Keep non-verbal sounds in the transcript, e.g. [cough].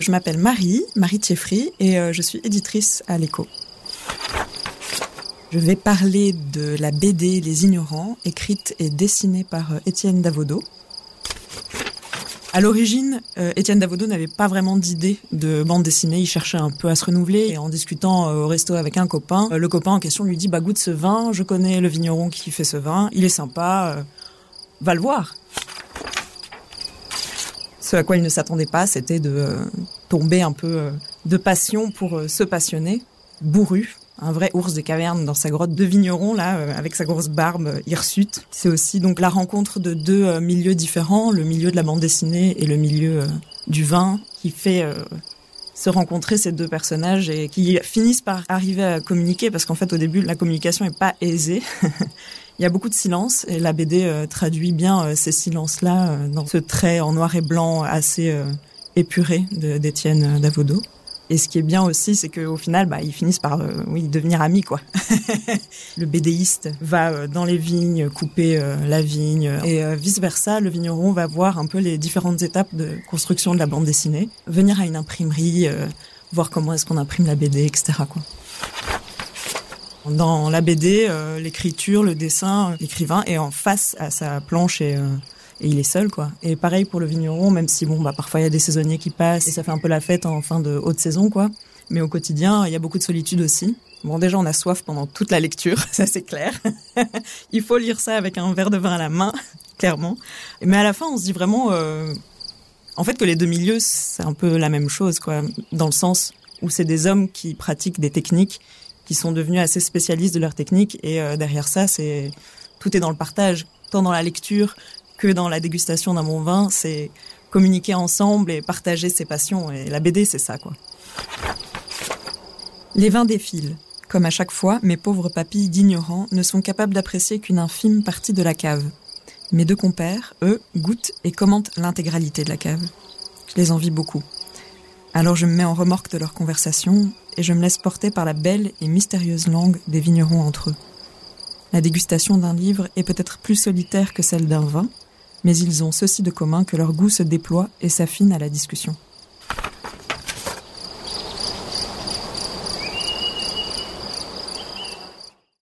Je m'appelle Marie, Marie Thieffry, et euh, je suis éditrice à l'Écho. Je vais parler de la BD Les Ignorants, écrite et dessinée par euh, Étienne Davodo. À l'origine, euh, Étienne Davodo n'avait pas vraiment d'idée de bande dessinée. Il cherchait un peu à se renouveler. Et en discutant au resto avec un copain, le copain en question lui dit Bah, goûte ce vin, je connais le vigneron qui fait ce vin, il est sympa, va le voir. Ce à quoi il ne s'attendait pas, c'était de euh, tomber un peu euh, de passion pour euh, se passionner. Bourru, un vrai ours des cavernes dans sa grotte de vigneron, là, avec sa grosse barbe hirsute. C'est aussi donc la rencontre de deux milieux différents, le milieu de la bande dessinée et le milieu du vin, qui fait se rencontrer ces deux personnages et qui finissent par arriver à communiquer parce qu'en fait au début la communication est pas aisée. [laughs] Il y a beaucoup de silence et la BD euh, traduit bien euh, ces silences-là euh, dans ce trait en noir et blanc assez épuré d'Étienne Davodo. Et ce qui est bien aussi, c'est qu'au final, bah, ils finissent par oui, devenir amis. quoi. [laughs] le bédéiste va dans les vignes couper la vigne et vice-versa, le vigneron va voir un peu les différentes étapes de construction de la bande dessinée, venir à une imprimerie, voir comment est-ce qu'on imprime la BD, etc. Quoi. Dans la BD, euh, l'écriture, le dessin, l'écrivain est en face à sa planche et, euh, et, il est seul quoi. Et pareil pour le vigneron, même si bon bah parfois il y a des saisonniers qui passent et ça fait un peu la fête en fin de haute saison quoi. Mais au quotidien, il y a beaucoup de solitude aussi. Bon déjà on a soif pendant toute la lecture, [laughs] ça c'est clair. [laughs] il faut lire ça avec un verre de vin à la main, [laughs] clairement. Mais à la fin on se dit vraiment euh, en fait que les deux milieux c'est un peu la même chose quoi, dans le sens où c'est des hommes qui pratiquent des techniques qui sont devenus assez spécialistes de leur technique. Et euh, derrière ça, c'est tout est dans le partage, tant dans la lecture que dans la dégustation d'un bon vin. C'est communiquer ensemble et partager ses passions. Et la BD, c'est ça, quoi. Les vins défilent. Comme à chaque fois, mes pauvres papilles d'ignorants ne sont capables d'apprécier qu'une infime partie de la cave. Mes deux compères, eux, goûtent et commentent l'intégralité de la cave. Je les envie beaucoup. Alors je me mets en remorque de leur conversation et je me laisse porter par la belle et mystérieuse langue des vignerons entre eux. La dégustation d'un livre est peut-être plus solitaire que celle d'un vin, mais ils ont ceci de commun que leur goût se déploie et s'affine à la discussion.